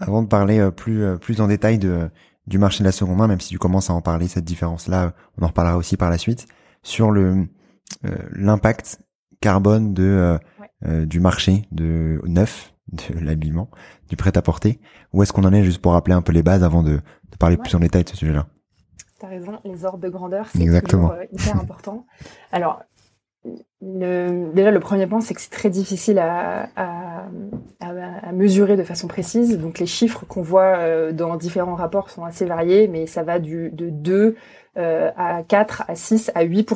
Avant de parler plus plus en détail de du marché de la seconde main, même si tu commences à en parler cette différence-là, on en reparlera aussi par la suite sur le l'impact carbone de du marché de neuf de l'habillement, du prêt-à-porter. Où est-ce qu'on en est juste pour rappeler un peu les bases avant de, de parler plus en détail de ce sujet-là? T'as raison, les ordres de grandeur, c'est toujours euh, hyper important. Alors, le, déjà, le premier point, c'est que c'est très difficile à, à, à, mesurer de façon précise. Donc, les chiffres qu'on voit euh, dans différents rapports sont assez variés, mais ça va du, de 2 euh, à 4, à 6, à 8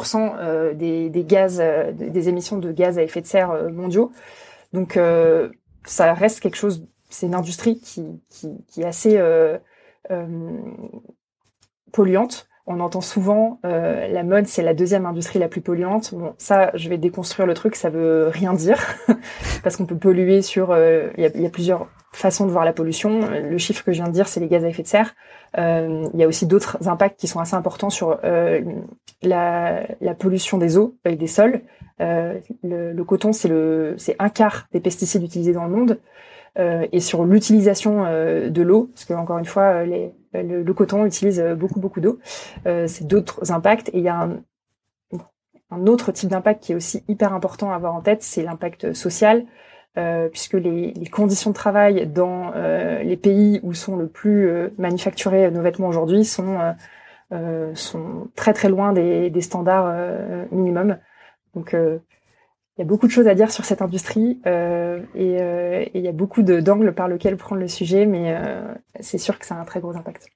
des, des gaz, des émissions de gaz à effet de serre mondiaux. Donc, ça reste quelque chose, c'est une industrie qui, qui, qui est assez euh, euh, polluante. On entend souvent euh, la mode, c'est la deuxième industrie la plus polluante. Bon, ça, je vais déconstruire le truc, ça veut rien dire parce qu'on peut polluer sur. Euh, il y, a, y, a, plusieurs façons de voir la pollution. Le chiffre que je viens de dire, c'est les gaz à effet de serre. Euh, il y a aussi d'autres impacts qui sont assez importants sur euh, la, la, pollution des eaux et des sols. Euh, le, le, coton, c'est un quart des pesticides utilisés dans le monde. Euh, et sur l'utilisation euh, de l'eau, parce que encore une fois, les, le, le, coton utilise beaucoup beaucoup d'eau. c'est d'autres impacts. Et il y a un, autre type d'impact qui est aussi hyper important à avoir en tête, c'est l'impact social. Euh, puisque les, conditions de travail dans euh, les pays où sont le plus euh, manufacturés nos vêtements aujourd'hui sont sont très très loin des, des standards minimums. Donc il y a beaucoup de choses à dire sur cette industrie et il y a beaucoup d'angles par lesquels prendre le sujet, mais c'est sûr que ça a un très gros impact.